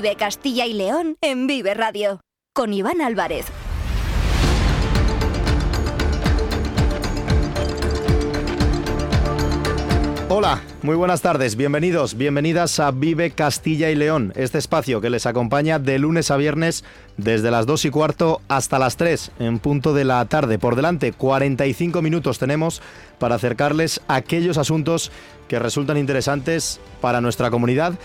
Vive Castilla y León en Vive Radio. Con Iván Álvarez. Hola, muy buenas tardes, bienvenidos, bienvenidas a Vive Castilla y León, este espacio que les acompaña de lunes a viernes desde las 2 y cuarto hasta las 3 en punto de la tarde. Por delante, 45 minutos tenemos para acercarles aquellos asuntos que resultan interesantes para nuestra comunidad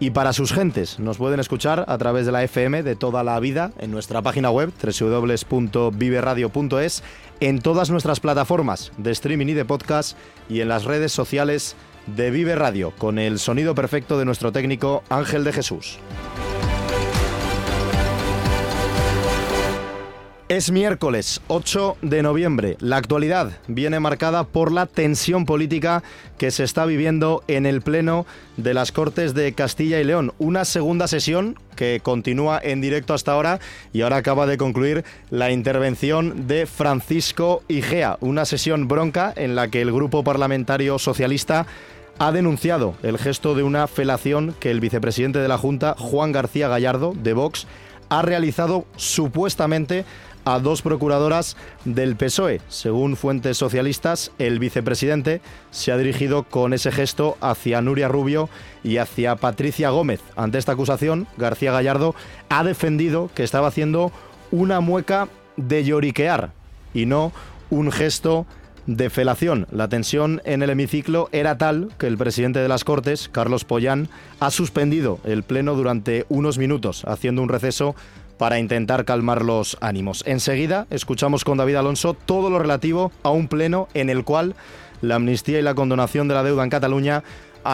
y para sus gentes. Nos pueden escuchar a través de la FM de toda la vida en nuestra página web www.viveradio.es, en todas nuestras plataformas de streaming y de podcast y en las redes sociales de Vive Radio, con el sonido perfecto de nuestro técnico Ángel de Jesús. Es miércoles 8 de noviembre. La actualidad viene marcada por la tensión política que se está viviendo en el Pleno de las Cortes de Castilla y León. Una segunda sesión que continúa en directo hasta ahora y ahora acaba de concluir la intervención de Francisco Igea. Una sesión bronca en la que el grupo parlamentario socialista ha denunciado el gesto de una felación que el vicepresidente de la Junta, Juan García Gallardo, de Vox, ha realizado supuestamente a dos procuradoras del PSOE. Según fuentes socialistas, el vicepresidente se ha dirigido con ese gesto hacia Nuria Rubio y hacia Patricia Gómez. Ante esta acusación, García Gallardo ha defendido que estaba haciendo una mueca de lloriquear y no un gesto de felación. La tensión en el hemiciclo era tal que el presidente de las Cortes, Carlos Pollán, ha suspendido el pleno durante unos minutos, haciendo un receso para intentar calmar los ánimos. Enseguida escuchamos con David Alonso todo lo relativo a un pleno en el cual la amnistía y la condonación de la deuda en Cataluña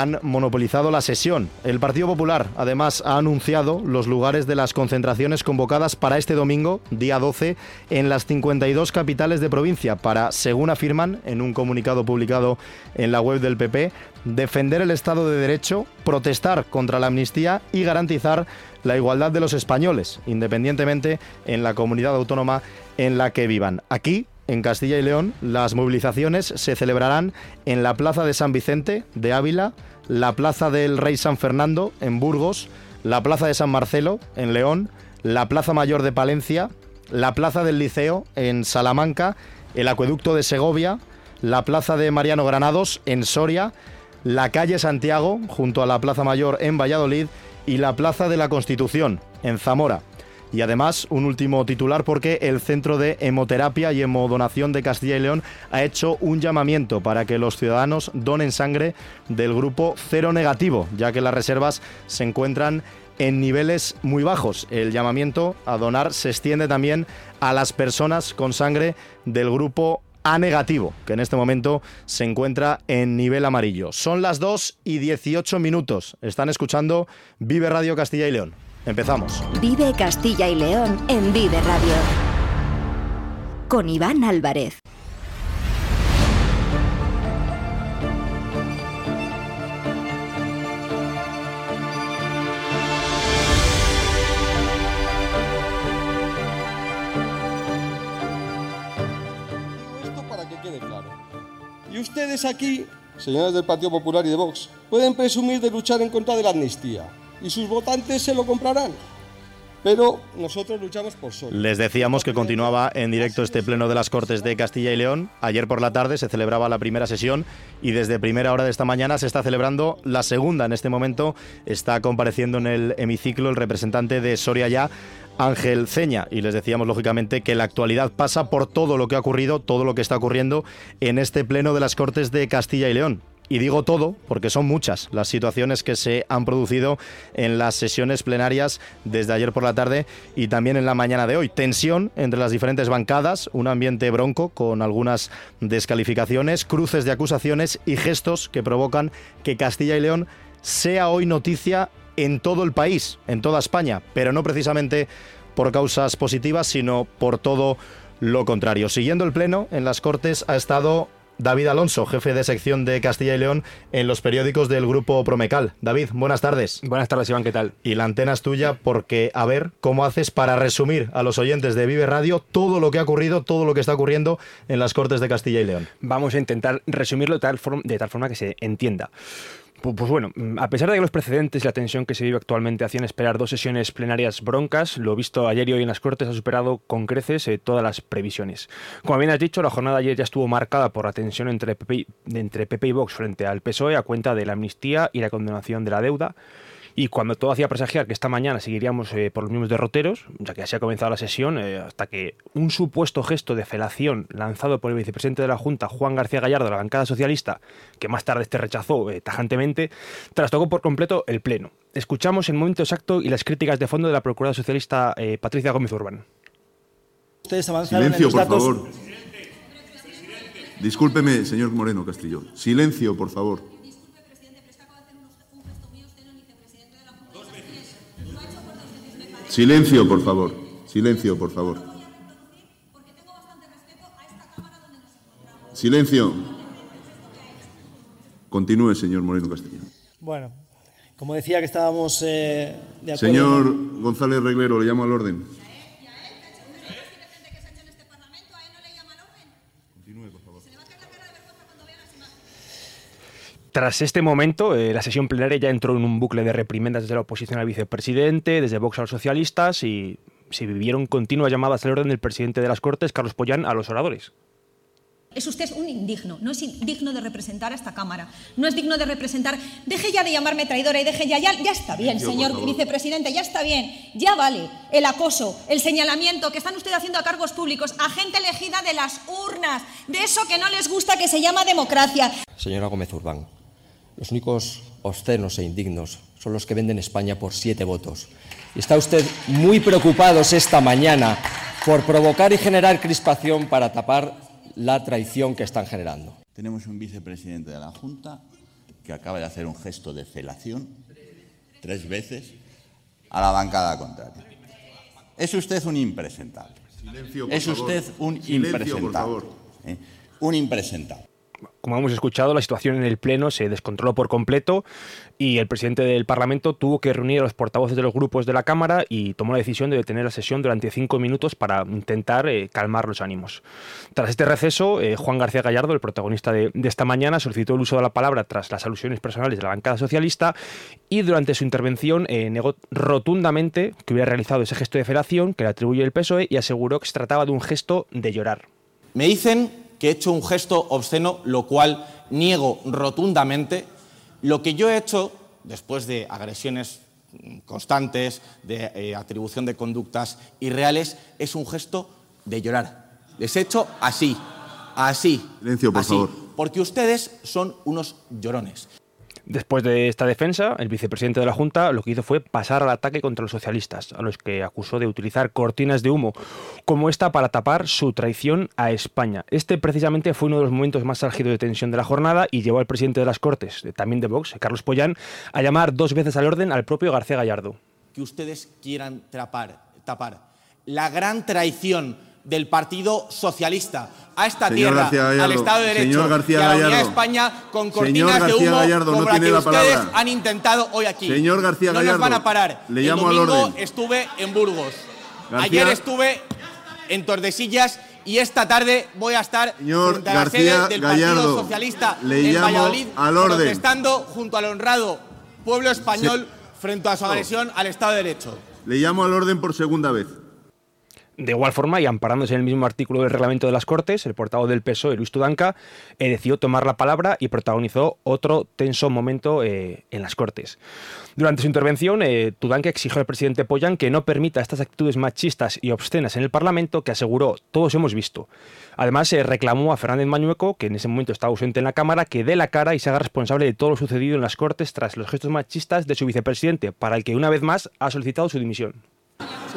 han monopolizado la sesión. El Partido Popular, además, ha anunciado los lugares de las concentraciones convocadas para este domingo, día 12, en las 52 capitales de provincia, para, según afirman en un comunicado publicado en la web del PP, defender el Estado de Derecho, protestar contra la amnistía y garantizar la igualdad de los españoles, independientemente en la comunidad autónoma en la que vivan. Aquí, en Castilla y León, las movilizaciones se celebrarán en la Plaza de San Vicente de Ávila, la Plaza del Rey San Fernando en Burgos, la Plaza de San Marcelo en León, la Plaza Mayor de Palencia, la Plaza del Liceo en Salamanca, el Acueducto de Segovia, la Plaza de Mariano Granados en Soria, la calle Santiago junto a la Plaza Mayor en Valladolid y la Plaza de la Constitución en Zamora. Y además, un último titular porque el Centro de Hemoterapia y Hemodonación de Castilla y León ha hecho un llamamiento para que los ciudadanos donen sangre del grupo cero negativo, ya que las reservas se encuentran en niveles muy bajos. El llamamiento a donar se extiende también a las personas con sangre del grupo A negativo, que en este momento se encuentra en nivel amarillo. Son las 2 y 18 minutos. Están escuchando Vive Radio Castilla y León. Empezamos. Vive Castilla y León en Vive Radio. Con Iván Álvarez. esto para que quede claro. Y ustedes aquí, señores del Partido Popular y de Vox, pueden presumir de luchar en contra de la amnistía y sus votantes se lo comprarán. Pero nosotros luchamos por solo. Les decíamos que continuaba en directo este pleno de las Cortes de Castilla y León. Ayer por la tarde se celebraba la primera sesión y desde primera hora de esta mañana se está celebrando la segunda. En este momento está compareciendo en el hemiciclo el representante de Soria Ya, Ángel Ceña. Y les decíamos, lógicamente, que la actualidad pasa por todo lo que ha ocurrido, todo lo que está ocurriendo en este pleno de las Cortes de Castilla y León. Y digo todo porque son muchas las situaciones que se han producido en las sesiones plenarias desde ayer por la tarde y también en la mañana de hoy. Tensión entre las diferentes bancadas, un ambiente bronco con algunas descalificaciones, cruces de acusaciones y gestos que provocan que Castilla y León sea hoy noticia en todo el país, en toda España, pero no precisamente por causas positivas, sino por todo lo contrario. Siguiendo el pleno en las Cortes ha estado David Alonso, jefe de sección de Castilla y León en los periódicos del grupo Promecal. David, buenas tardes. Buenas tardes, Iván, ¿qué tal? Y la antena es tuya porque, a ver, ¿cómo haces para resumir a los oyentes de Vive Radio todo lo que ha ocurrido, todo lo que está ocurriendo en las Cortes de Castilla y León? Vamos a intentar resumirlo de tal, forma, de tal forma que se entienda. Pues bueno, a pesar de que los precedentes y la tensión que se vive actualmente hacían esperar dos sesiones plenarias broncas, lo visto ayer y hoy en las Cortes ha superado con creces eh, todas las previsiones. Como bien has dicho, la jornada ayer ya estuvo marcada por la tensión entre PP y Vox frente al PSOE a cuenta de la amnistía y la condenación de la deuda. Y cuando todo hacía presagiar que esta mañana seguiríamos eh, por los mismos derroteros, ya que así ha comenzado la sesión, eh, hasta que un supuesto gesto de felación lanzado por el vicepresidente de la Junta, Juan García Gallardo, de la bancada socialista, que más tarde este rechazó eh, tajantemente, trastocó por completo el Pleno. Escuchamos el momento exacto y las críticas de fondo de la procuradora socialista Patricia Gómez Urbán. Silencio, por favor. Discúlpeme, señor Moreno Castillo. Silencio, por favor. Silencio, por favor. Silencio, por favor. Silencio. Continúe, señor Moreno Castillo. Bueno, como decía que estábamos eh, de acuerdo. Señor González Reglero, le llamo al orden. Tras este momento, eh, la sesión plenaria ya entró en un bucle de reprimendas desde la oposición al vicepresidente, desde Vox a los socialistas y se vivieron continuas llamadas al orden del presidente de las Cortes, Carlos Pollán, a los oradores. Es usted un indigno, no es digno de representar a esta Cámara, no es digno de representar. Deje ya de llamarme traidora y deje ya, ya, ya está bien, señor vicepresidente, ya está bien, ya vale el acoso, el señalamiento que están ustedes haciendo a cargos públicos, a gente elegida de las urnas, de eso que no les gusta que se llama democracia. Señora Gómez Urbán, los únicos obscenos e indignos son los que venden España por siete votos. Y está usted muy preocupado esta mañana por provocar y generar crispación para tapar la traición que están generando. Tenemos un vicepresidente de la Junta que acaba de hacer un gesto de felación tres veces a la bancada contraria. Es usted un impresentable. es usted un impresentable. ¿eh? Un impresentable como hemos escuchado, la situación en el Pleno se descontroló por completo y el presidente del Parlamento tuvo que reunir a los portavoces de los grupos de la Cámara y tomó la decisión de detener la sesión durante cinco minutos para intentar eh, calmar los ánimos. Tras este receso, eh, Juan García Gallardo, el protagonista de, esta mañana, solicitó el uso de la palabra tras las alusiones personales de la bancada socialista y durante su intervención eh, negó rotundamente que hubiera realizado ese gesto de federación que le atribuye el PSOE y aseguró que se trataba de un gesto de llorar. Me dicen que he hecho un gesto obsceno, lo cual niego rotundamente. Lo que yo he hecho, después de agresiones constantes, de eh, atribución de conductas irreales, es un gesto de llorar. Les he hecho así, así, Silencio, por así, porque ustedes son unos llorones. Después de esta defensa, el vicepresidente de la Junta lo que hizo fue pasar al ataque contra los socialistas, a los que acusó de utilizar cortinas de humo como esta para tapar su traición a España. Este precisamente fue uno de los momentos más álgidos de tensión de la jornada y llevó al presidente de las Cortes, también de Vox, Carlos Pollán, a llamar dos veces al orden al propio García Gallardo. Que ustedes quieran tapar, la gran traición del Partido Socialista a esta tierra, al Estado de Derecho y a la unidad de España con cortinas de humo como la que ustedes han intentado hoy aquí. Señor García no nos van a parar. Le llamo El domingo estuve en Burgos. Ayer estuve en Tordesillas y esta tarde voy a estar Señor a la sede del Partido Socialista le en Valladolid al orden. protestando junto al honrado pueblo español frente a su agresión al Estado de Derecho. Le llamo al orden por segunda vez. De igual forma, y amparándose en el mismo artículo del reglamento de las Cortes, el portavoz del PSOE, Luis Tudanca, eh, decidió tomar la palabra y protagonizó otro tenso momento eh, en las Cortes. Durante su intervención, eh, Tudanca exigió al presidente Pollán que no permita estas actitudes machistas y obscenas en el Parlamento, que aseguró todos hemos visto. Además, reclamó a Fernández Mañueco, que en ese momento estaba ausente en la Cámara, que dé la cara y se haga responsable de todo lo sucedido en las Cortes tras los gestos machistas de su vicepresidente, para el que una vez más ha solicitado su dimisión.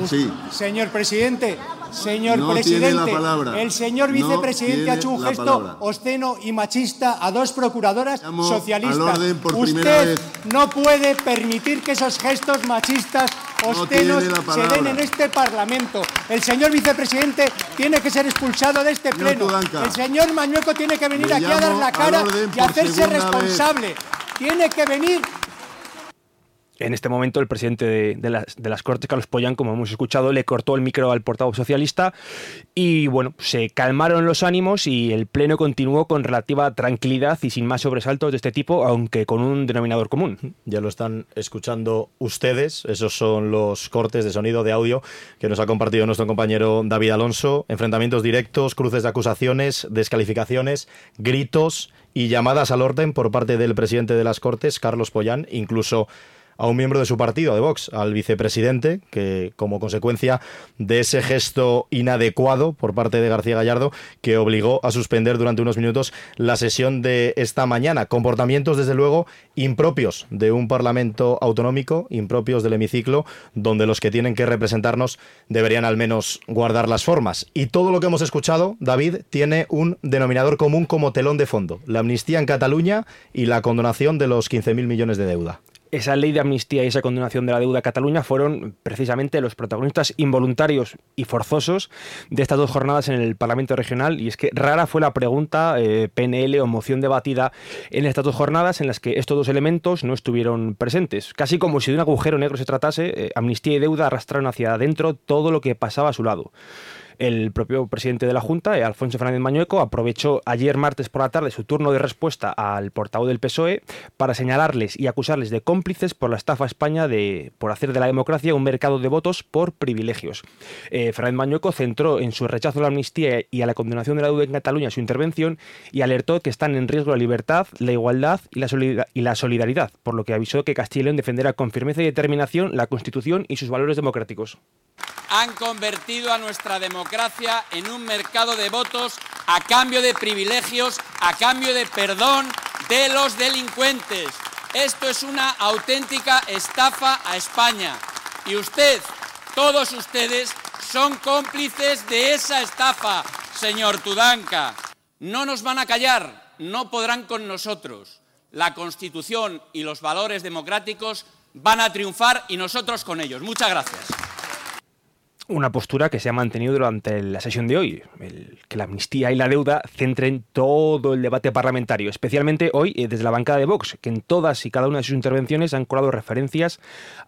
Sí. Señor presidente, señor presidente, el señor vicepresidente ha hecho un gesto obsceno y machista a dos procuradoras socialistas. Usted no puede permitir que esos gestos machistas obscenos se den en este Parlamento. El señor vicepresidente tiene que ser expulsado de este pleno. El señor Mañueco tiene que venir aquí a dar la cara y hacerse responsable. Tiene que venir En este momento, el presidente de, las, Cortes, Carlos Pollán, como hemos escuchado, le cortó el micro al portavoz socialista y, bueno, se calmaron los ánimos y el Pleno continuó con relativa tranquilidad y sin más sobresaltos de este tipo, aunque con un denominador común. Ya lo están escuchando ustedes, esos son los cortes de sonido, de audio que nos ha compartido nuestro compañero David Alonso. Enfrentamientos directos, cruces de acusaciones, descalificaciones, gritos y llamadas al orden por parte del presidente de las Cortes, Carlos Pollán, incluso a un miembro de su partido, de Vox, al vicepresidente, que como consecuencia de ese gesto inadecuado por parte de García Gallardo, que obligó a suspender durante unos minutos la sesión de esta mañana. Comportamientos, desde luego, impropios de un Parlamento autonómico, impropios del hemiciclo, donde los que tienen que representarnos deberían al menos guardar las formas. Y todo lo que hemos escuchado, David, tiene un denominador común como telón de fondo, la amnistía en Cataluña y la condonación de los 15.000 millones de deuda esa ley de amnistía y esa condonación de la deuda a Cataluña fueron precisamente los protagonistas involuntarios y forzosos de estas dos jornadas en el Parlamento Regional y es que rara fue la pregunta eh, PNL o moción debatida en estas dos jornadas en las que estos dos elementos no estuvieron presentes. Casi como si de un agujero negro se tratase, eh, amnistía y deuda arrastraron hacia adentro todo lo que pasaba a su lado. El propio presidente de la Junta, eh, Alfonso Fernández Mañueco, aprovechó ayer martes por la tarde su turno de respuesta al portavoz del PSOE para señalarles y acusarles de cómplices por la estafa a España de por hacer de la democracia un mercado de votos por privilegios. Eh, Fernández Mañueco centró en su rechazo a la amnistía y a la condenación de la deuda en Cataluña su intervención y alertó que están en riesgo la libertad, la igualdad y la, y la solidaridad, por lo que avisó que Castilla y León defenderá con firmeza y determinación la Constitución y sus valores democráticos han convertido a nuestra democracia en un mercado de votos a cambio de privilegios, a cambio de perdón de los delincuentes. Esto es una auténtica estafa a España. Y usted, todos ustedes, son cómplices de esa estafa, señor Tudanca. No nos van a callar, no podrán con nosotros. La Constitución y los valores democráticos van a triunfar y nosotros con ellos. Muchas gracias una postura que se ha mantenido durante la sesión de hoy, que la amnistía y la deuda centren todo el debate parlamentario, especialmente hoy eh, desde la bancada de Vox, que en todas y cada una de sus intervenciones han colado referencias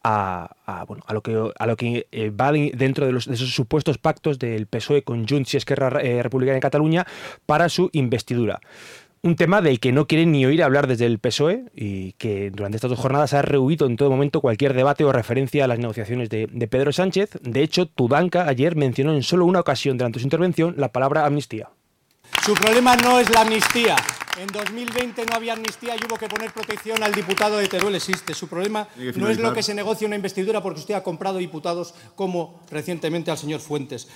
a, bueno, a lo que, a lo que eh, va dentro de, esos supuestos pactos del PSOE con Junts y Esquerra eh, Republicana en Cataluña para su investidura un tema del que no quieren ni oír hablar desde el PSOE y que durante estas dos jornadas ha rehuido en todo momento cualquier debate o referencia a las negociaciones de, Pedro Sánchez. De hecho, Tudanca ayer mencionó en solo una ocasión durante su intervención la palabra amnistía. Su problema no es la amnistía. En 2020 no había amnistía y hubo que poner protección al diputado de Teruel. Existe. Su problema no es lo que se negocia una investidura porque usted ha comprado diputados como recientemente al señor Fuentes.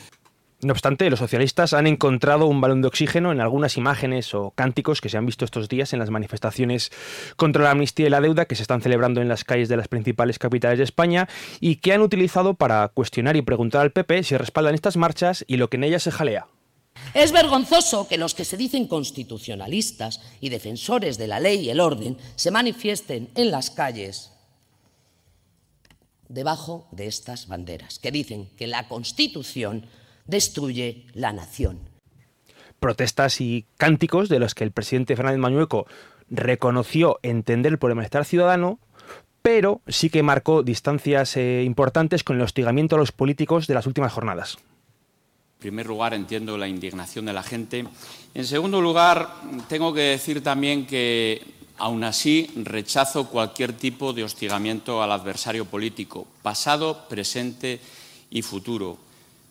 No obstante, los socialistas han encontrado un balón de oxígeno en algunas imágenes o cánticos que se han visto estos días en las manifestaciones contra la amnistía y la deuda que se están celebrando en las calles de las principales capitales de España y que han utilizado para cuestionar y preguntar al PP si respaldan estas marchas y lo que en ellas se jalea. Es vergonzoso que los que se dicen constitucionalistas y defensores de la ley y el orden se manifiesten en las calles debajo de estas banderas, que dicen que la Constitución destruye la nación. Protestas y cánticos de los que el presidente Fernández Mañueco reconoció entender por el malestar ciudadano, pero sí que marcó distancias eh, importantes con el hostigamiento a los políticos de las últimas jornadas. En primer lugar, entiendo la indignación de la gente. En segundo lugar, tengo que decir también que, aún así, rechazo cualquier tipo de hostigamiento al adversario político, pasado, presente y futuro.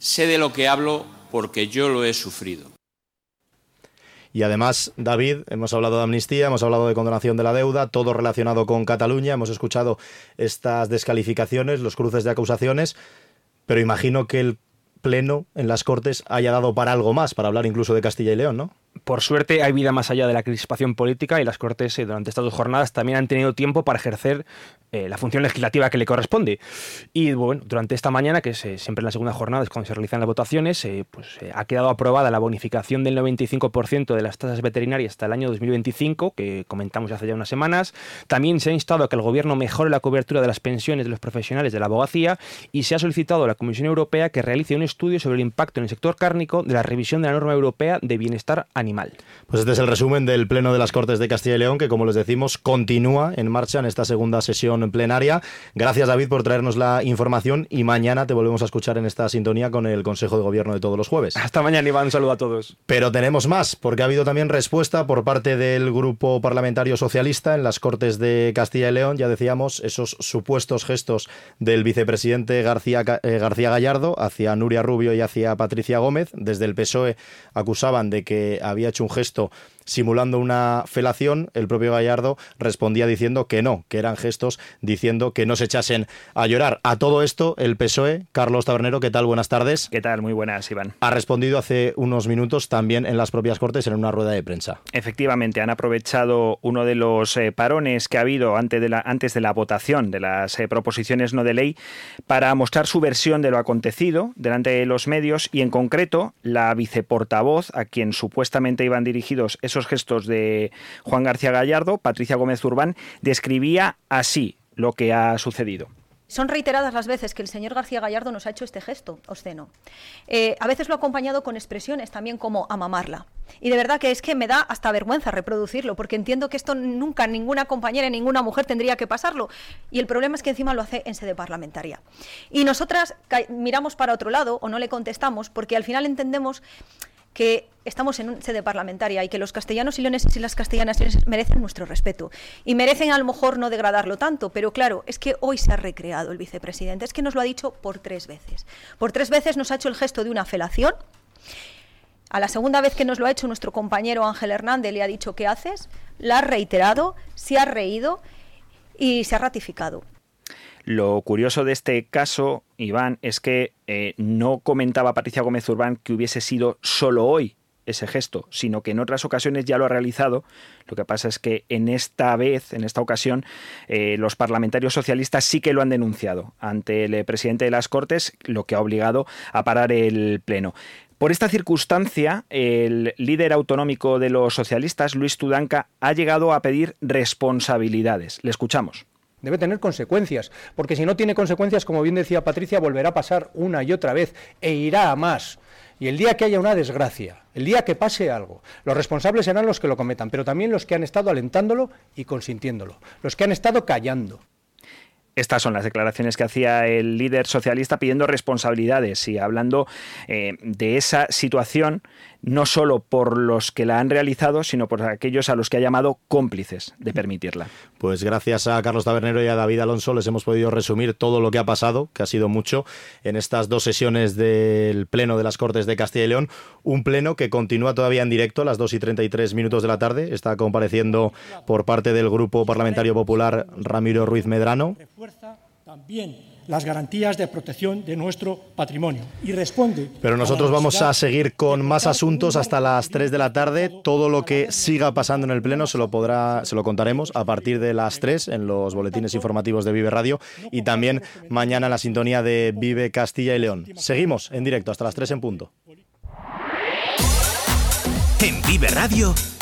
Sé de lo que hablo porque yo lo he sufrido. Y además, David, hemos hablado de amnistía, hemos hablado de condonación de la deuda, todo relacionado con Cataluña, hemos escuchado estas descalificaciones, los cruces de acusaciones, pero imagino que el Pleno en las Cortes haya dado para algo más, para hablar incluso de Castilla y León, ¿no? Por suerte hay vida más allá de la crispación política y las Cortes eh, durante estas dos jornadas también han tenido tiempo para ejercer eh, la función legislativa que le corresponde. Y bueno, durante esta mañana, que es eh, siempre en la segunda jornada, es cuando se realizan las votaciones, pues ha quedado aprobada la bonificación del 95% de las tasas veterinarias hasta el año 2025, que comentamos hace ya unas semanas. También se ha instado a que el Gobierno mejore la cobertura de las pensiones de los profesionales de la abogacía y se ha solicitado a la Comisión Europea que realice un estudio sobre el impacto en el sector cárnico de la revisión de la norma europea de bienestar animal animal. Pues este es el resumen del Pleno de las Cortes de Castilla y León, que como les decimos, continúa en marcha en esta segunda sesión plenaria. Gracias David por traernos la información y mañana te volvemos a escuchar en esta sintonía con el Consejo de Gobierno de todos los jueves. Hasta mañana Iván, un saludo a todos. Pero tenemos más, porque ha habido también respuesta por parte del Grupo Parlamentario Socialista en las Cortes de Castilla y León. Ya decíamos, esos supuestos gestos del vicepresidente García, eh, García Gallardo hacia Nuria Rubio y hacia Patricia Gómez. Desde el PSOE acusaban de que había hecho un gesto simulando una felación, el propio Gallardo respondía diciendo que no, que eran gestos diciendo que no se echasen a llorar. A todo esto, el PSOE, Carlos Tabernero, ¿qué tal? Buenas tardes. ¿Qué tal? Muy buenas, Iván. Ha respondido hace unos minutos también en las propias Cortes en una rueda de prensa. Efectivamente, han aprovechado uno de los eh, parones que ha habido antes de la, antes de la votación de las eh, proposiciones no de ley para mostrar su versión de lo acontecido delante de los medios y en concreto la viceportavoz a quien supuestamente iban dirigidos esos gestos de Juan García Gallardo, Patricia Gómez Urbán, describía así lo que ha sucedido. Son reiteradas las veces que el señor García Gallardo nos ha hecho este gesto obsceno. Eh, a veces lo ha acompañado con expresiones también como amamarla. Y de verdad que es que me da hasta vergüenza reproducirlo, porque entiendo que esto nunca ninguna compañera, ninguna mujer tendría que pasarlo. Y el problema es que encima lo hace en sede parlamentaria. Y nosotras miramos para otro lado o no le contestamos, porque al final entendemos que estamos en una sede parlamentaria y que los castellanos y leoneses y las castellanas merecen nuestro respeto y merecen a lo mejor no degradarlo tanto, pero claro, es que hoy se ha recreado el vicepresidente, es que nos lo ha dicho por tres veces. Por tres veces nos ha hecho el gesto de una felación. A la segunda vez que nos lo ha hecho nuestro compañero Ángel Hernández le ha dicho ¿qué haces? La ha reiterado, se ha reído y se ha ratificado. Lo curioso de este caso, Iván, es que eh, no comentaba Patricia Gómez Urbán que hubiese sido solo hoy ese gesto, sino que en otras ocasiones ya lo ha realizado. Lo que pasa es que en esta vez, en esta ocasión, eh, los parlamentarios socialistas sí que lo han denunciado ante el presidente de las Cortes, lo que ha obligado a parar el Pleno. Por esta circunstancia, el líder autonómico de los socialistas, Luis Tudanca, ha llegado a pedir responsabilidades. Le escuchamos debe tener consecuencias, porque si no tiene consecuencias, como bien decía Patricia, volverá a pasar una y otra vez e irá a más. Y el día que haya una desgracia, el día que pase algo, los responsables serán los que lo cometan, pero también los que han estado alentándolo y consintiéndolo, los que han estado callando. Estas son las declaraciones que hacía el líder socialista pidiendo responsabilidades y hablando eh, de esa situación no solo por los que la han realizado, sino por aquellos a los que ha llamado cómplices de permitirla. Pues gracias a Carlos Tabernero y a David Alonso les hemos podido resumir todo lo que ha pasado, que ha sido mucho, en estas dos sesiones del Pleno de las Cortes de Castilla y León. Un pleno que continúa todavía en directo a las 2 y 33 minutos de la tarde. Está compareciendo por parte del Grupo Parlamentario Popular Ramiro Ruiz Medrano. también las garantías de protección de nuestro patrimonio y responde. Pero nosotros vamos a seguir con más asuntos hasta las 3 de la tarde. Todo lo que siga pasando en el pleno se lo podrá se lo contaremos a partir de las 3 en los boletines informativos de Vive Radio y también mañana en la sintonía de Vive Castilla y León. Seguimos en directo hasta las 3 en punto. En Vive Radio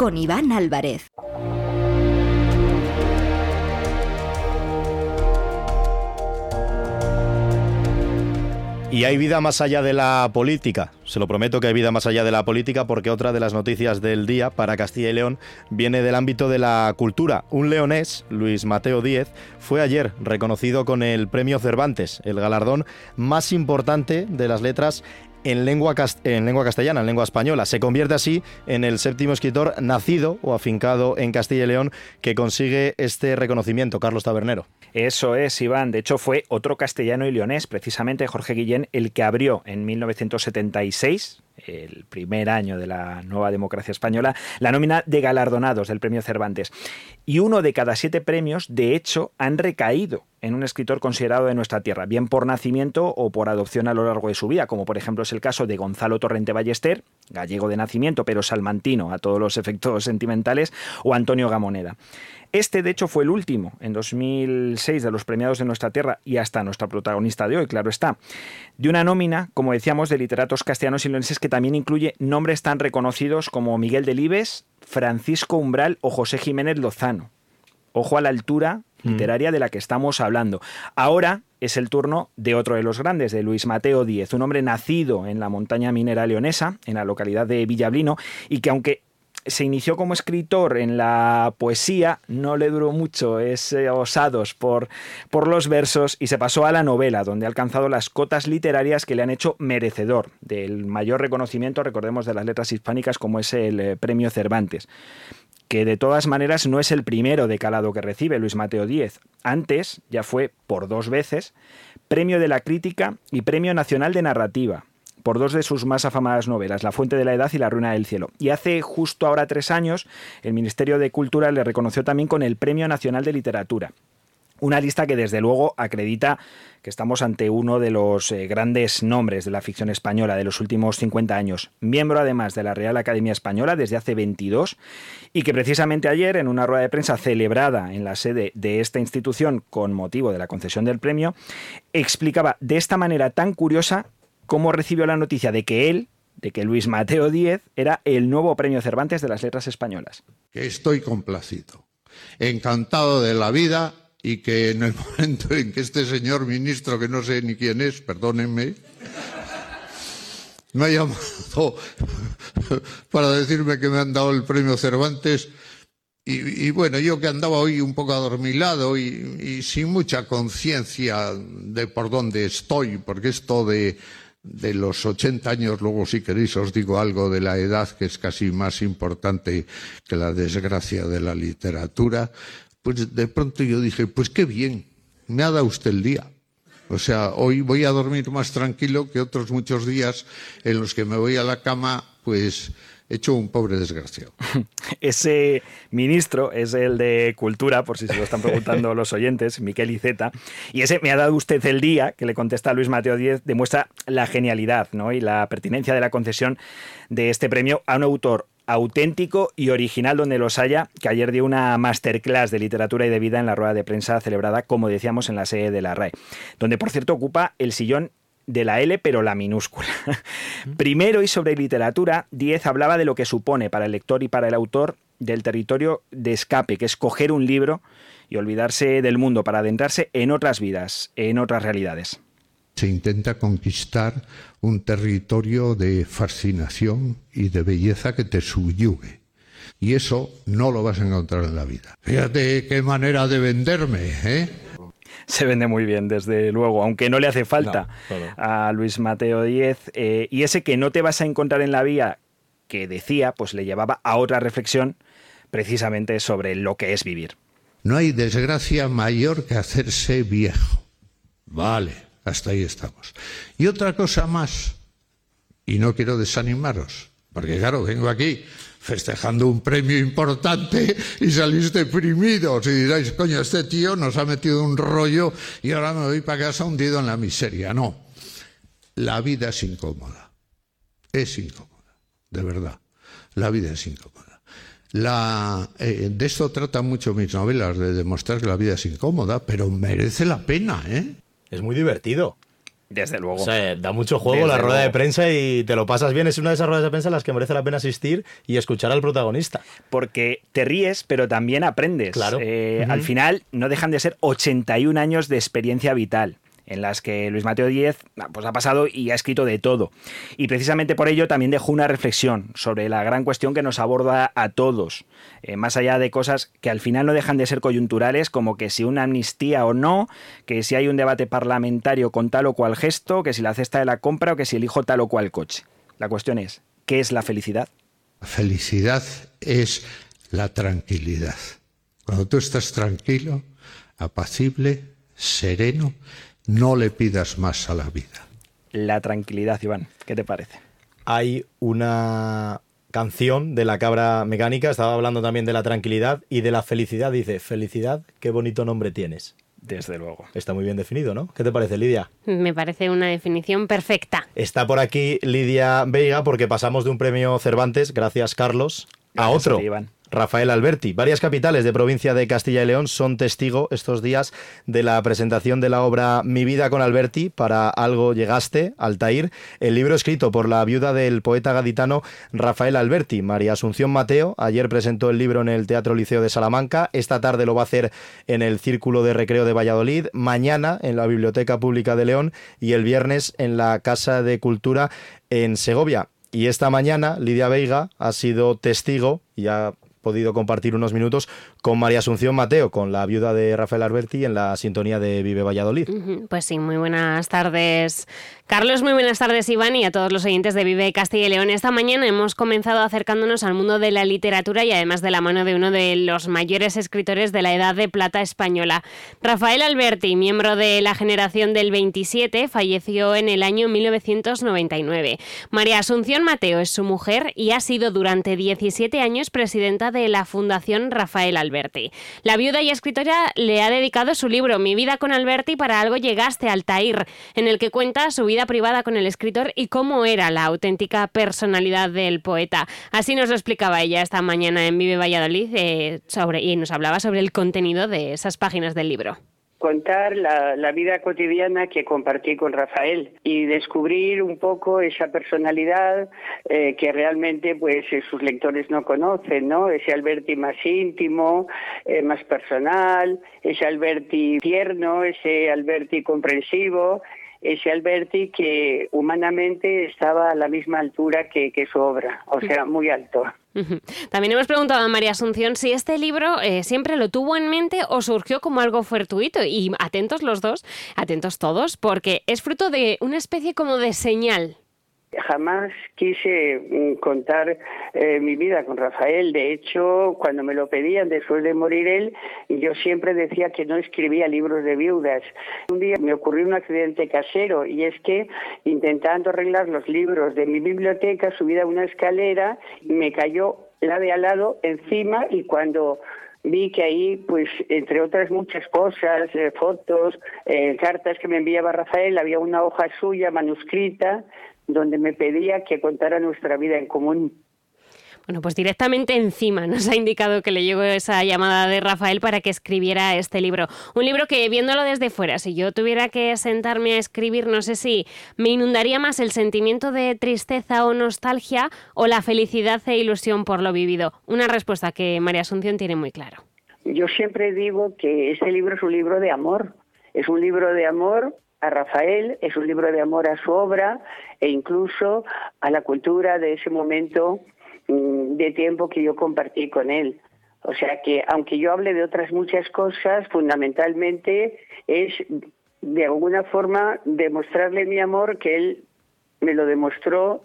con Iván Álvarez. Y hay vida más allá de la política. Se lo prometo que hay vida más allá de la política porque otra de las noticias del día para Castilla y León viene del ámbito de la cultura. Un leonés, Luis Mateo Díez, fue ayer reconocido con el Premio Cervantes, el galardón más importante de las letras en lengua, en lengua castellana, en lengua española. Se convierte así en el séptimo escritor nacido o afincado en Castilla y León que consigue este reconocimiento, Carlos Tabernero. Eso es, Iván. De hecho, fue otro castellano y leonés, precisamente Jorge Guillén, el que abrió en 1976 el primer año de la nueva democracia española, la nómina de galardonados del premio Cervantes. Y uno de cada siete premios, de hecho, han recaído en un escritor considerado de nuestra tierra, bien por nacimiento o por adopción a lo largo de su vida, como por ejemplo es el caso de Gonzalo Torrente Ballester, gallego de nacimiento, pero salmantino a todos los efectos sentimentales, o Antonio Gamoneda. Este, de hecho, fue el último, en 2006, de los premiados de nuestra tierra y hasta nuestra protagonista de hoy, claro está, de una nómina, como decíamos, de literatos castellanos y leoneses que también incluye nombres tan reconocidos como Miguel Delibes, Francisco Umbral o José Jiménez Lozano. Ojo a la altura mm. literaria de la que estamos hablando. Ahora es el turno de otro de los grandes, de Luis Mateo Díez, un hombre nacido en la montaña minera leonesa, en la localidad de Villablino, y que aunque se inició como escritor en la poesía, no le duró mucho, es eh, osados por, por los versos y se pasó a la novela, donde ha alcanzado las cotas literarias que le han hecho merecedor del mayor reconocimiento, recordemos, de las letras hispánicas como es el eh, Premio Cervantes que de todas maneras no es el primero de calado que recibe Luis Mateo Díez. Antes ya fue por dos veces Premio de la Crítica y Premio Nacional de Narrativa, por dos de sus más afamadas novelas, La Fuente de la Edad y La Ruina del Cielo. Y hace justo ahora tres años, el Ministerio de Cultura le reconoció también con el Premio Nacional de Literatura. Una lista que desde luego acredita que estamos ante uno de los eh, grandes nombres de la ficción española de los últimos 50 años, miembro además de la Real Academia Española desde hace 22 y que precisamente ayer en una rueda de prensa celebrada en la sede de esta institución con motivo de la concesión del premio, explicaba de esta manera tan curiosa cómo recibió la noticia de que él, de que Luis Mateo Díez era el nuevo premio Cervantes de las letras españolas. Estoy complacido, encantado de la vida y que en el momento en que este señor ministro, que no sé ni quién es, perdónenme, me ha llamado para decirme que me han dado el premio Cervantes. Y, bueno, yo que andaba hoy un poco adormilado y sin mucha conciencia de por dónde estoy, porque esto de de los 80 años, luego si queréis os digo algo de la edad que es casi más importante que la desgracia de la literatura, pues de pronto yo dije, pues qué bien, me ha dado usted el día. O sea, hoy voy a dormir más tranquilo que otros muchos días en los que me voy a la cama, pues hecho un pobre desgraciado. Ese ministro es el de Cultura, por si se lo están preguntando los oyentes, Miquel Iceta, y ese me ha dado usted el día, que le contesta Luis Mateo Díez, demuestra la genialidad ¿no? y la pertinencia de la concesión de este premio a un autor auténtico y original donde los haya, que ayer dio una masterclass de literatura y de vida en la rueda de prensa celebrada, como decíamos, en la sede de la RAE, donde por cierto ocupa el sillón de la L, pero la minúscula. Primero y sobre literatura, Diez hablaba de lo que supone para el lector y para el autor del territorio de escape, que es coger un libro y olvidarse del mundo para adentrarse en otras vidas, en otras realidades. Se intenta conquistar un territorio de fascinación y de belleza que te subyugue. Y eso no lo vas a encontrar en la vida. Fíjate qué manera de venderme, ¿eh? Se vende muy bien, desde luego, aunque no le hace falta a Luis Mateo Díez. Eh, y ese que no te vas a encontrar en la vía que decía, pues le llevaba a otra reflexión precisamente sobre lo que es vivir. No hay desgracia mayor que hacerse viejo. Vale, hasta ahí estamos. Y otra cosa más, y no quiero desanimaros, porque claro, vengo aquí festejando un premio importante y salís deprimidos y diréis, coño, este tío nos ha metido un rollo y ahora me voy para casa hundido en la miseria. No, la vida es incómoda, es incómoda, de verdad, la vida es incómoda. La, eh, de esto tratan mucho mis novelas, de demostrar que la vida es incómoda, pero merece la pena, ¿eh? Es muy divertido. Desde luego. O sea, da mucho juego la rueda de prensa y te lo pasas bien. Es una de esas ruedas de prensa en las que merece la pena asistir y escuchar al protagonista. Porque te ríes, pero también aprendes. Claro. Eh, al final, no dejan de ser 81 años de experiencia vital en las que Luis Mateo Díez pues, ha pasado y ha escrito de todo. Y precisamente por ello también dejó una reflexión sobre la gran cuestión que nos aborda a todos, eh, más allá de cosas que al final no dejan de ser coyunturales, como que si una amnistía o no, que si hay un debate parlamentario con tal o cual gesto, que si la cesta de la compra o que si elijo tal o cual coche. La cuestión es, ¿qué es la felicidad? Felicidad es la tranquilidad. Cuando tú estás tranquilo, apacible, sereno, no le pidas más a la vida. La tranquilidad, Iván, ¿qué te parece? Hay una canción de la cabra mecánica, estaba hablando también de la tranquilidad y de la felicidad. Dice, felicidad, qué bonito nombre tienes. Desde luego. Está muy bien definido, ¿no? ¿Qué te parece, Lidia? Me parece una definición perfecta. Está por aquí Lidia Veiga porque pasamos de un premio Cervantes, gracias Carlos, a otro. Rafael Alberti. Varias capitales de provincia de Castilla y León son testigo estos días de la presentación de la obra Mi vida con Alberti para Algo llegaste, Altair, el libro escrito por la viuda del poeta gaditano Rafael Alberti. María Asunción Mateo ayer presentó el libro en el Teatro Liceo de Salamanca, esta tarde lo va a hacer en el Círculo de Recreo de Valladolid, mañana en la Biblioteca Pública de León y el viernes en la Casa de Cultura en Segovia. Y esta mañana Lidia Veiga ha sido testigo y ha podido compartir unos minutos con María Asunción Mateo, con la viuda de Rafael Alberti en la sintonía de Vive Valladolid. Pues sí, muy buenas tardes. Carlos, muy buenas tardes Iván y a todos los oyentes de Vive Castilla y León. Esta mañana hemos comenzado acercándonos al mundo de la literatura y además de la mano de uno de los mayores escritores de la Edad de Plata española. Rafael Alberti, miembro de la generación del 27, falleció en el año 1999. María Asunción Mateo es su mujer y ha sido durante 17 años presidenta de la Fundación Rafael Alberti. La viuda y escritora le ha dedicado su libro Mi vida con Alberti para algo llegaste al Tair, en el que cuenta su vida privada con el escritor y cómo era la auténtica personalidad del poeta. Así nos lo explicaba ella esta mañana en Vive Valladolid eh, sobre, y nos hablaba sobre el contenido de esas páginas del libro contar la, vida cotidiana que compartí con Rafael y descubrir un poco esa personalidad eh, que realmente pues eh, sus lectores no conocen, ¿no? Ese Alberti más íntimo, eh, más personal, ese Alberti tierno, ese Alberti comprensivo, ese Alberti que humanamente estaba a la misma altura que su obra, o sea, muy alto. También hemos preguntado a María Asunción si este libro eh, siempre lo tuvo en mente o surgió como algo fortuito. Y atentos los dos, atentos todos, porque es fruto de una especie como de señal Jamás quise mm, contar eh, mi vida con Rafael. De hecho, cuando me lo pedían después de morir él, yo siempre decía que no escribía libros de viudas. Un día me ocurrió un accidente casero y es que intentando arreglar los libros de mi biblioteca, subí a una escalera y me cayó la de al lado encima y cuando vi que ahí, pues, entre otras muchas cosas, eh, fotos, eh, cartas que me enviaba Rafael, había una hoja suya manuscrita donde me pedía que contara nuestra vida en común. Bueno, pues directamente encima nos ha indicado que le llegó esa llamada de Rafael para que escribiera este libro. Un libro que, viéndolo desde fuera, si yo tuviera que sentarme a escribir, no sé si me inundaría más el sentimiento de tristeza o nostalgia o la felicidad e ilusión por lo vivido. Una respuesta que María Asunción tiene muy claro. Yo siempre digo que este libro es un libro de amor. Es un libro de amor a Rafael, es un libro de amor a su obra e incluso a la cultura de ese momento mm, de tiempo que yo compartí con él. O sea que, aunque yo hable de otras muchas cosas, fundamentalmente es de alguna forma demostrarle mi amor que él me lo demostró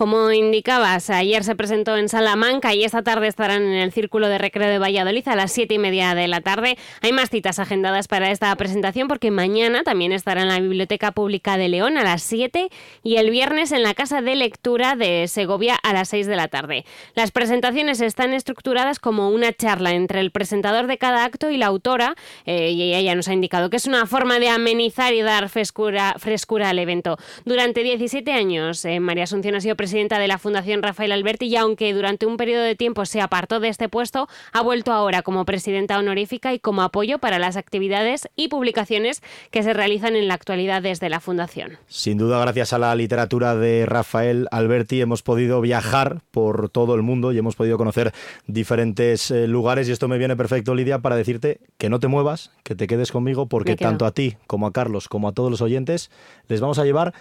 como indicabas, ayer se presentó en Salamanca y esta tarde estarán en el Círculo de Recreo de Valladolid a las siete y media de la tarde. Hay más citas agendadas para esta presentación porque mañana también estará en la Biblioteca Pública de León a las 7 y el viernes en la Casa de Lectura de Segovia a las 6 de la tarde. Las presentaciones están estructuradas como una charla entre el presentador de cada acto y la autora eh, y ella nos ha indicado que es una forma de amenizar y dar frescura, frescura al evento. Durante 17 años, eh, María Asunción ha sido presidenta presidenta de la Fundación Rafael Alberti y aunque durante un periodo de tiempo se apartó de este puesto, ha vuelto ahora como presidenta honorífica y como apoyo para las actividades y publicaciones que se realizan en la actualidad desde la Fundación. Sin duda, gracias a la literatura de Rafael Alberti hemos podido viajar por todo el mundo y hemos podido conocer diferentes eh, lugares y esto me viene perfecto, Lidia, para decirte que no te muevas, que te quedes conmigo porque tanto a ti como a Carlos como a todos los oyentes les vamos a llevar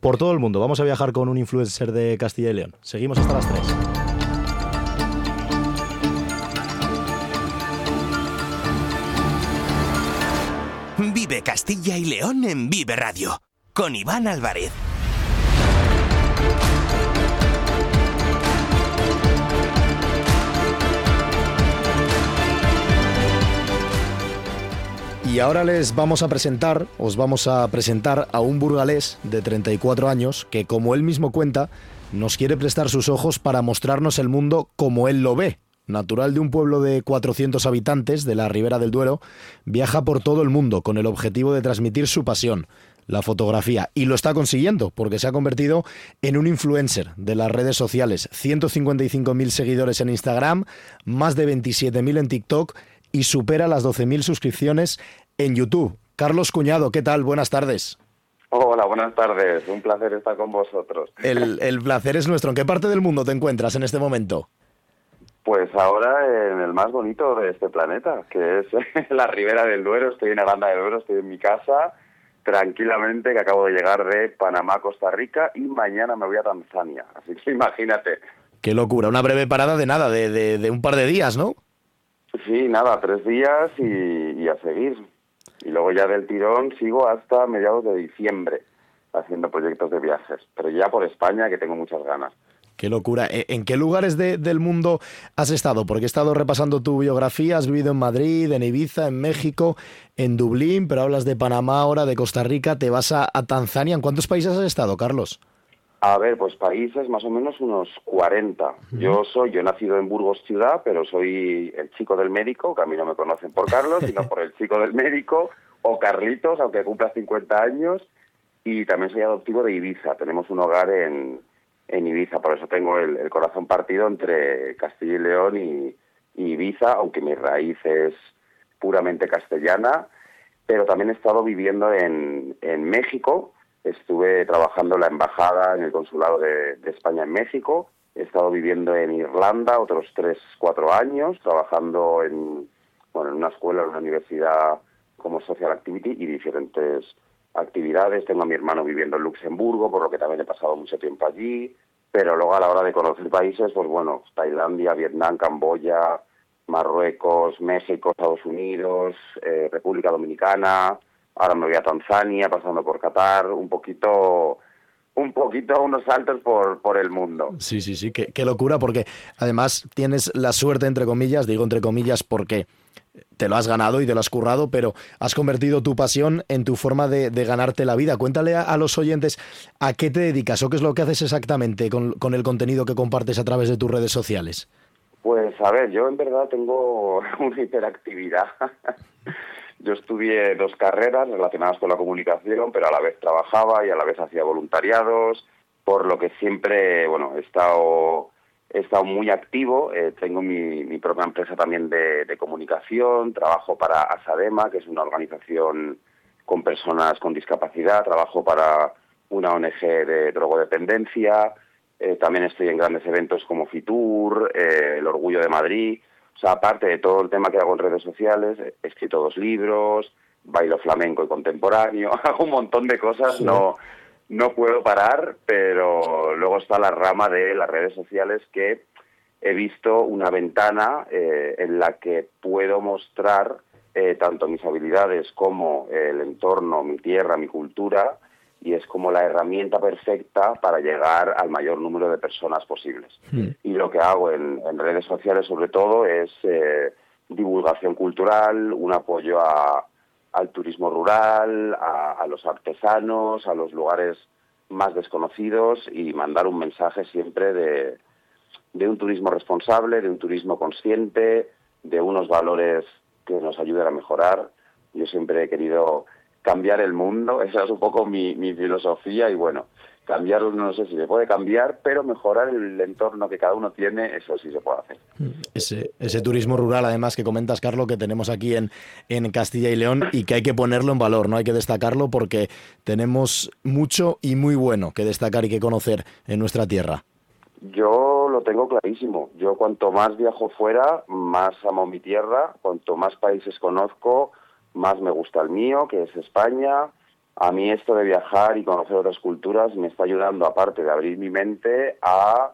por todo el mundo. Vamos a viajar con un influencer de Castilla y León. Seguimos hasta las 3. Vive Castilla y León en Vive Radio con Iván Álvarez. Y ahora les vamos a presentar, os vamos a presentar a un burgalés de 34 años que, como él mismo cuenta, nos quiere prestar sus ojos para mostrarnos el mundo como él lo ve. Natural de un pueblo de 400 habitantes de la Ribera del Duero, viaja por todo el mundo con el objetivo de transmitir su pasión, la fotografía. Y lo está consiguiendo, porque se ha convertido en un influencer de las redes sociales. 155.000 seguidores en Instagram, más de 27.000 en TikTok y supera las 12.000 suscripciones en YouTube. Carlos Cuñado, ¿qué tal? Buenas tardes. Hola, buenas tardes. Un placer estar con vosotros. El, placer es nuestro. ¿En qué parte del mundo te encuentras en este momento? Pues ahora en el más bonito de este planeta, que es la Ribera del Duero. Estoy en Aranda del Duero, estoy en mi casa, tranquilamente, que acabo de llegar de Panamá, Costa Rica, y mañana me voy a Tanzania. Así que imagínate. Qué locura, una breve parada de nada, de, de un par de días, ¿no? Sí, nada, tres días y, a seguir. Y luego ya del tirón sigo hasta mediados de diciembre haciendo proyectos de viajes, pero ya por España que tengo muchas ganas. Qué locura. ¿E, ¿En qué lugares del mundo has estado? Porque he estado repasando tu biografía, has vivido en Madrid, en Ibiza, en México, en Dublín, pero hablas de Panamá ahora, de Costa Rica, te vas a, a Tanzania. ¿En cuántos países has estado, Carlos? A ver, pues países más o menos unos 40. Yo soy, yo he nacido en Burgos ciudad, pero soy el chico del médico, que a mí no me conocen por Carlos, sino por el chico del médico, o Carlitos, aunque cumpla 50 años, y también soy adoptivo de Ibiza. Tenemos un hogar en, en Ibiza, por eso tengo el, corazón partido entre Castilla y León y, y Ibiza, aunque mi raíz es puramente castellana, pero también he estado viviendo en, en México, Estuve trabajando en la embajada, en el consulado de, España en México. He estado viviendo en Irlanda otros tres, cuatro años, trabajando en, bueno, en una escuela, en una universidad como social activity y diferentes actividades. Tengo a mi hermano viviendo en Luxemburgo, por lo que también he pasado mucho tiempo allí. Pero luego a la hora de conocer países, pues bueno, Tailandia, Vietnam, Camboya, Marruecos, México, Estados Unidos, eh, República Dominicana, ahora me voy a Tanzania, pasando por Qatar, un poquito un poquito unos saltos por, por el mundo. Sí, sí, sí, qué, locura, porque además tienes la suerte, entre comillas, digo entre comillas porque te lo has ganado y te lo has currado, pero has convertido tu pasión en tu forma de, ganarte la vida. Cuéntale a, los oyentes a qué te dedicas o qué es lo que haces exactamente con, con el contenido que compartes a través de tus redes sociales. Pues a ver, yo en verdad tengo una hiperactividad. Yo estudié dos carreras relacionadas con la comunicación, pero a la vez trabajaba y a la vez hacía voluntariados, por lo que siempre, bueno, he estado, he estado muy activo. Eh, tengo mi, mi, propia empresa también de, comunicación, trabajo para Asadema, que es una organización con personas con discapacidad, trabajo para una ONG de drogodependencia, eh, también estoy en grandes eventos como Fitur, eh, El Orgullo de Madrid, o sea, aparte de todo el tema que hago en redes sociales, he escrito dos libros, bailo flamenco y contemporáneo, hago un montón de cosas, no, no puedo parar, pero luego está la rama de las redes sociales que he visto una ventana eh, en la que puedo mostrar eh, tanto mis habilidades como el entorno, mi tierra, mi cultura, y es como la herramienta perfecta para llegar al mayor número de personas posibles. Hmm. Y lo que hago en, redes sociales sobre todo es eh, divulgación cultural, un apoyo al turismo rural, a, los artesanos, a los lugares más desconocidos y mandar un mensaje siempre de, de un turismo responsable, de un turismo consciente, de unos valores que nos ayuden a mejorar. Yo siempre he querido cambiar el mundo, esa es un poco mi, mi filosofía y bueno, cambiar, no sé si se puede cambiar, pero mejorar el entorno que cada uno tiene, eso sí se puede hacer. Ese, ese turismo rural, además, que comentas, Carlos, que tenemos aquí en, en Castilla y León y que hay que ponerlo en valor, ¿no? Hay que destacarlo porque tenemos mucho y muy bueno que destacar y que conocer en nuestra tierra. Yo lo tengo clarísimo. Yo cuanto más viajo fuera, más amo mi tierra. Cuanto más países conozco, más me gusta el mío, que es España a mí esto de viajar y conocer otras culturas me está ayudando, aparte de abrir mi mente, a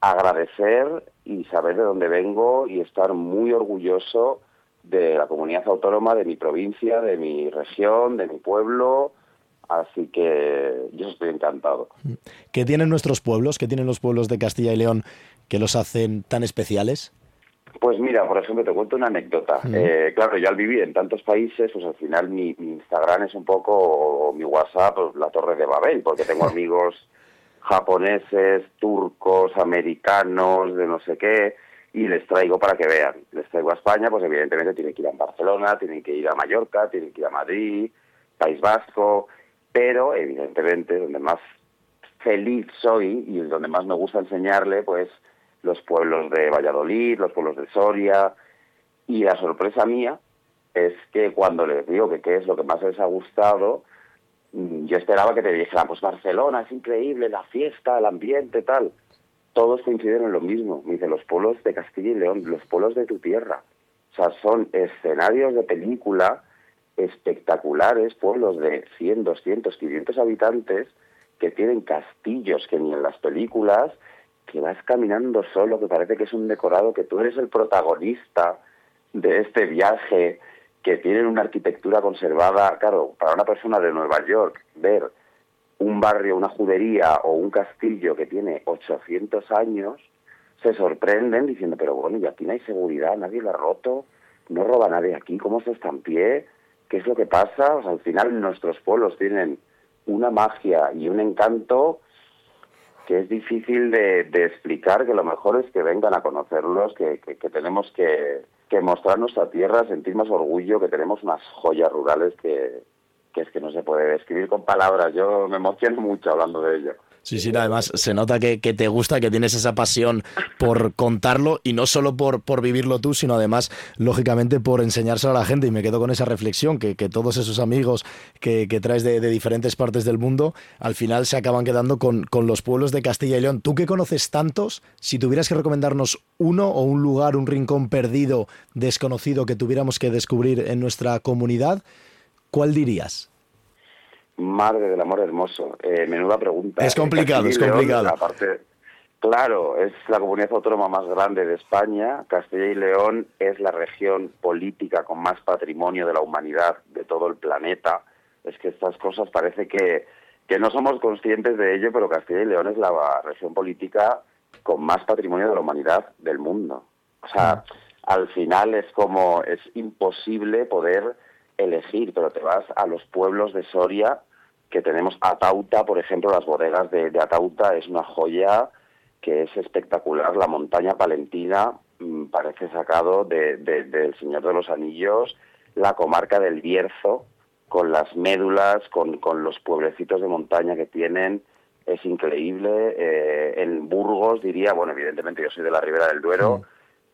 agradecer y saber de dónde vengo y estar muy orgulloso de la comunidad autónoma, de mi provincia, de mi región, de mi pueblo. Así que yo estoy encantado. ¿Qué tienen nuestros pueblos? ¿Qué tienen los pueblos de Castilla y León que los hacen tan especiales? Pues mira, por ejemplo, te cuento una anécdota. Eh, claro, yo al vivir en tantos países, pues al final mi, Instagram es un poco, o, mi WhatsApp, pues, la torre de Babel, porque tengo amigos japoneses, turcos, americanos, de no sé qué, y les traigo para que vean. Les traigo a España, pues evidentemente tienen que ir a Barcelona, tienen que ir a Mallorca, tienen que ir a Madrid, País Vasco, pero evidentemente donde más feliz soy y donde más me gusta enseñarle, pues los pueblos de Valladolid, los pueblos de Soria, y la sorpresa mía es que cuando les digo que qué es lo que más les ha gustado, mm, yo esperaba que te dijeran, pues Barcelona es increíble, la fiesta, el ambiente, tal. Todos coinciden en lo mismo. Me dicen, los pueblos de Castilla y León, los pueblos de tu tierra. O sea, son escenarios de película espectaculares, pueblos de 100, 200, 500 habitantes que tienen castillos que ni en las películas que vas caminando solo, que parece que es un decorado, que tú eres el protagonista de este viaje, que tienen una arquitectura conservada. Claro, para una persona de Nueva York, ver un barrio, una judería o un castillo que tiene 800 años, se sorprenden diciendo, pero bueno, y aquí no hay seguridad, nadie lo ha roto, no roba nadie aquí, ¿cómo se está en pie? ¿Qué es lo que pasa? al final nuestros pueblos tienen una magia y un encanto que es difícil de, explicar, que lo mejor es que vengan a conocerlos, que, tenemos que, que, mostrar nuestra tierra, sentir más orgullo, que tenemos unas joyas rurales que, que es que no se puede describir con palabras. Yo me emociono mucho hablando de ello. Sí, sí, además se nota que, te gusta, que tienes esa pasión por contarlo y no solo por, por vivirlo tú, sino además, lógicamente, por enseñárselo a la gente. Y me quedo con esa reflexión, que, todos esos amigos que, traes de, diferentes partes del mundo, al final se acaban quedando con, con los pueblos de Castilla y León. Tú que conoces tantos, si tuvieras que recomendarnos uno o un lugar, un rincón perdido, desconocido que tuviéramos que descubrir en nuestra comunidad, ¿cuál dirías? Madre del amor hermoso. Eh, menuda pregunta. Es complicado, es complicado. Aparte, claro, es la comunidad autónoma más grande de España. Castilla y León es la región política con más patrimonio de la humanidad de todo el planeta. Es que estas cosas parece que, que no somos conscientes de ello, pero Castilla y León es la región política con más patrimonio de la humanidad del mundo. O sea, al final es como, es imposible poder elegir, pero te vas a los pueblos de Soria que tenemos Atauta, por ejemplo, las bodegas de, Atauta es una joya que es espectacular. La montaña palentina mm, parece sacado de, del Señor de los Anillos, la comarca del Bierzo, con las médulas, con, con los pueblecitos de montaña que tienen, es increíble. Eh, en Burgos diría, bueno, evidentemente yo soy de la Ribera del Duero,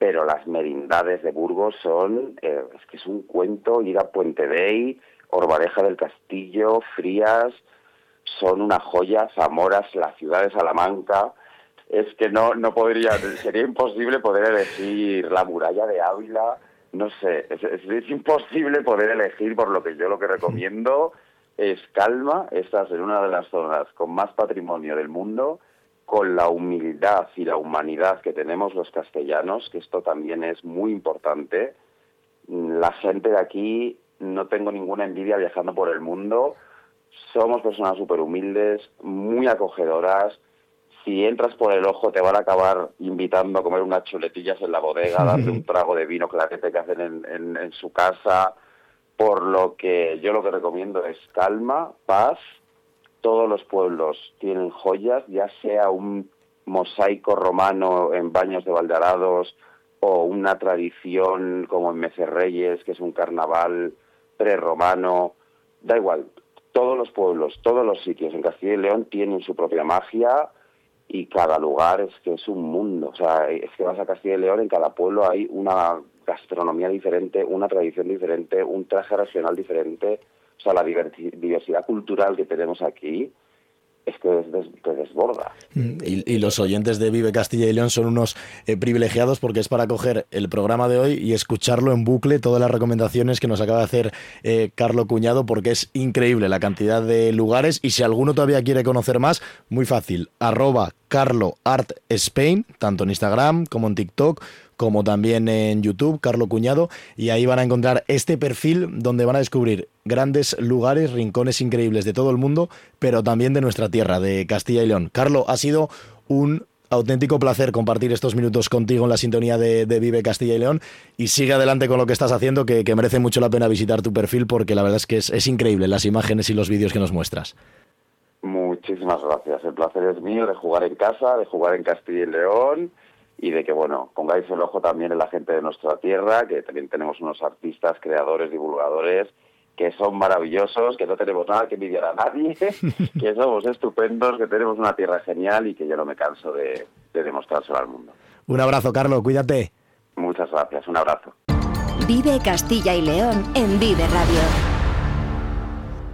pero las merindades de Burgos son, eh, es que es un cuento, ir a Puente Dey, Orbareja del Castillo, Frías, son una joya, Zamoras, la ciudad de Salamanca, es que no, no podría, sería imposible poder elegir la muralla de Ávila, no sé, es, imposible poder elegir por lo que yo lo que recomiendo es calma, estás en una de las zonas con más patrimonio del mundo, con la humildad y la humanidad que tenemos los castellanos, que esto también es muy importante. La gente de aquí no tengo ninguna envidia viajando por el mundo. Somos personas súper humildes, muy acogedoras. Si entras por el ojo te van a acabar invitando a comer unas chuletillas en la bodega, darte un trago de vino clarete que hacen en, en su casa. Por lo que yo lo que recomiendo es calma, paz. Todos los pueblos tienen joyas, ya sea un mosaico romano en Baños de Valdarados o una tradición como en Mecerreyes, que es un carnaval prerromano, da igual. todos los pueblos, todos los sitios en Castilla y León tienen su propia magia y cada lugar es que es un mundo. O sea, es que vas a Castilla y León, en cada pueblo hay una gastronomía diferente, una tradición diferente, un traje regional diferente. O sea, la diversidad cultural que tenemos aquí es que te desborda. Mm, y, los oyentes de Vive Castilla y León son unos eh, privilegiados porque es para coger el programa de hoy y escucharlo en bucle, todas las recomendaciones que nos acaba de hacer eh, Carlo Cuñado, porque es increíble la cantidad de lugares y si alguno todavía quiere conocer más, muy fácil, arroba Carlo Art Spain, tanto en Instagram como en TikTok como también en YouTube, Carlo Cuñado, y ahí van a encontrar este perfil donde van a descubrir grandes lugares, rincones increíbles de todo el mundo, pero también de nuestra tierra, de Castilla y León. Carlo, ha sido un auténtico placer compartir estos minutos contigo en la sintonía de, Vive Castilla y León y sigue adelante con lo que estás haciendo, que, merece mucho la pena visitar tu perfil porque la verdad es que es, es increíble las imágenes y los vídeos que nos muestras. Muchísimas gracias. El placer es mío de jugar en casa, de jugar en Castilla y León y de que, bueno, pongáis el ojo también en la gente de nuestra tierra, que también tenemos unos artistas, creadores, divulgadores, que son maravillosos, que no tenemos nada que envidiar a nadie, que somos estupendos, que tenemos una tierra genial y que yo no me canso de, de demostrárselo al mundo. Un abrazo, Carlos, cuídate. Muchas gracias, un abrazo. Vive Castilla y León en Vive Radio.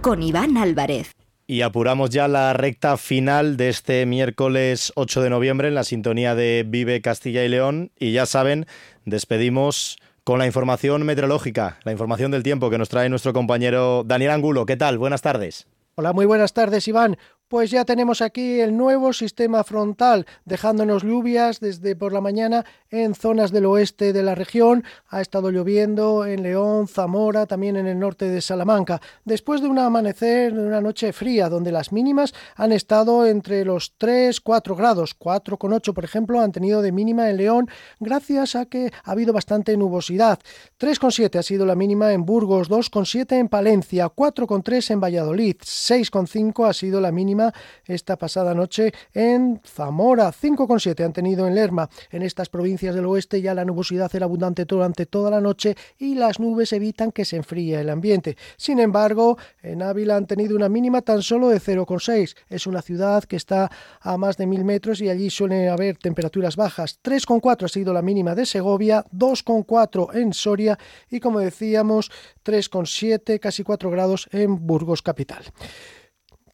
Con Iván Álvarez. Y apuramos ya la recta final de este miércoles 8 de noviembre en la sintonía de Vive Castilla y León. Y ya saben, despedimos con la información meteorológica, la información del tiempo que nos trae nuestro compañero Daniel Angulo. ¿Qué tal? Buenas tardes. Hola, muy buenas tardes, Iván. Pues ya tenemos aquí el nuevo sistema frontal, dejándonos lluvias desde por la mañana en zonas del oeste de la región. Ha estado lloviendo en León, Zamora, también en el norte de Salamanca. Después de un amanecer, de una noche fría, donde las mínimas han estado entre los 3, 4 grados. 4,8 por ejemplo han tenido de mínima en León, gracias a que ha habido bastante nubosidad. 3,7 ha sido la mínima en Burgos, 2,7 en Palencia, 4,3 en Valladolid, 6,5 ha sido la mínima esta pasada noche en Zamora. 5,7 han tenido en Lerma. En estas provincias del oeste ya la nubosidad era abundante durante toda la noche y las nubes evitan que se enfríe el ambiente. Sin embargo, en Ávila han tenido una mínima tan solo de 0,6. Es una ciudad que está a más de mil metros y allí suelen haber temperaturas bajas. 3,4 ha sido la mínima de Segovia, 2,4 en Soria y como decíamos 3,7, casi 4 grados en Burgos capital.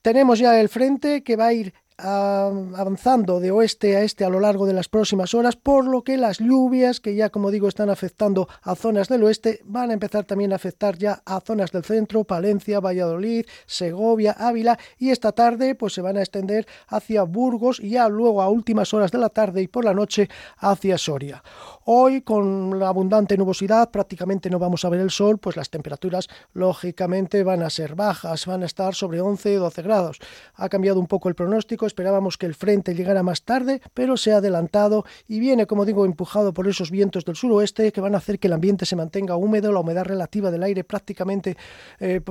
Tenemos ya el frente que va a ir avanzando de oeste a este a lo largo de las próximas horas, por lo que las lluvias que ya como digo están afectando a zonas del oeste van a empezar también a afectar ya a zonas del centro, Palencia, Valladolid, Segovia, Ávila y esta tarde pues se van a extender hacia Burgos y ya luego a últimas horas de la tarde y por la noche hacia Soria. Hoy con la abundante nubosidad prácticamente no vamos a ver el sol, pues las temperaturas lógicamente van a ser bajas, van a estar sobre 11 12 grados. Ha cambiado un poco el pronóstico esperábamos que el frente llegara más tarde, pero se ha adelantado y viene, como digo, empujado por esos vientos del suroeste que van a hacer que el ambiente se mantenga húmedo, la humedad relativa del aire prácticamente eh,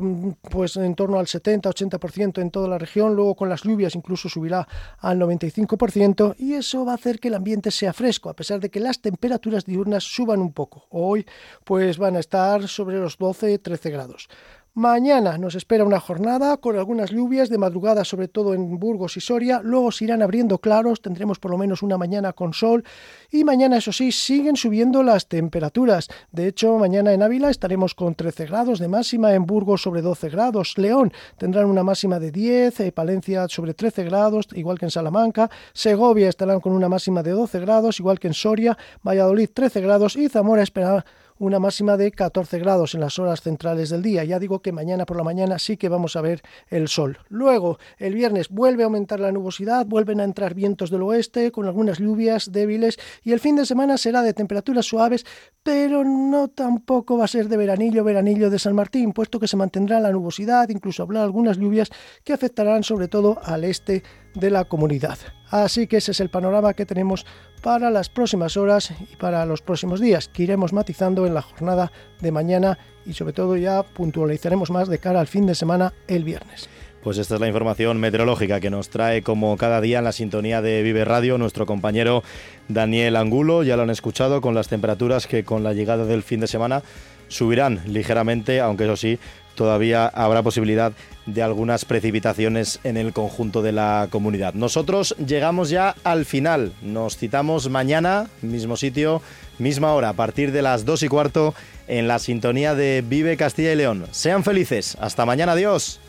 pues en torno al 70-80% en toda la región, luego con las lluvias incluso subirá al 95% y eso va a hacer que el ambiente sea fresco, a pesar de que las temperaturas diurnas suban un poco. Hoy pues van a estar sobre los 12-13 grados. Mañana nos espera una jornada con algunas lluvias de madrugada, sobre todo en Burgos y Soria. Luego se irán abriendo claros, tendremos por lo menos una mañana con sol. Y mañana, eso sí, siguen subiendo las temperaturas. De hecho, mañana en Ávila estaremos con 13 grados de máxima, en Burgos sobre 12 grados. León tendrán una máxima de 10, eh, Palencia sobre 13 grados, igual que en Salamanca. Segovia estarán con una máxima de 12 grados, igual que en Soria. Valladolid 13 grados y Zamora esperará una máxima de 14 grados en las horas centrales del día. Ya digo que mañana por la mañana sí que vamos a ver el sol. Luego, el viernes vuelve a aumentar la nubosidad, vuelven a entrar vientos del oeste con algunas lluvias débiles y el fin de semana será de temperaturas suaves, pero no tampoco va a ser de veranillo, veranillo de San Martín, puesto que se mantendrá la nubosidad, incluso habrá algunas lluvias que afectarán sobre todo al este de la comunidad. Así que ese es el panorama que tenemos para las próximas horas y para los próximos días, que iremos matizando en la jornada de mañana y sobre todo ya puntualizaremos más de cara al fin de semana el viernes. Pues esta es la información meteorológica que nos trae como cada día en la sintonía de Vive Radio nuestro compañero Daniel Angulo. Ya lo han escuchado con las temperaturas que con la llegada del fin de semana subirán ligeramente, aunque eso sí, todavía habrá posibilidad de algunas precipitaciones en el conjunto de la comunidad. Nosotros llegamos ya al final. Nos citamos mañana, mismo sitio, misma hora, a partir de las 2 y cuarto, en la sintonía de Vive Castilla y León. Sean felices. Hasta mañana. Adiós.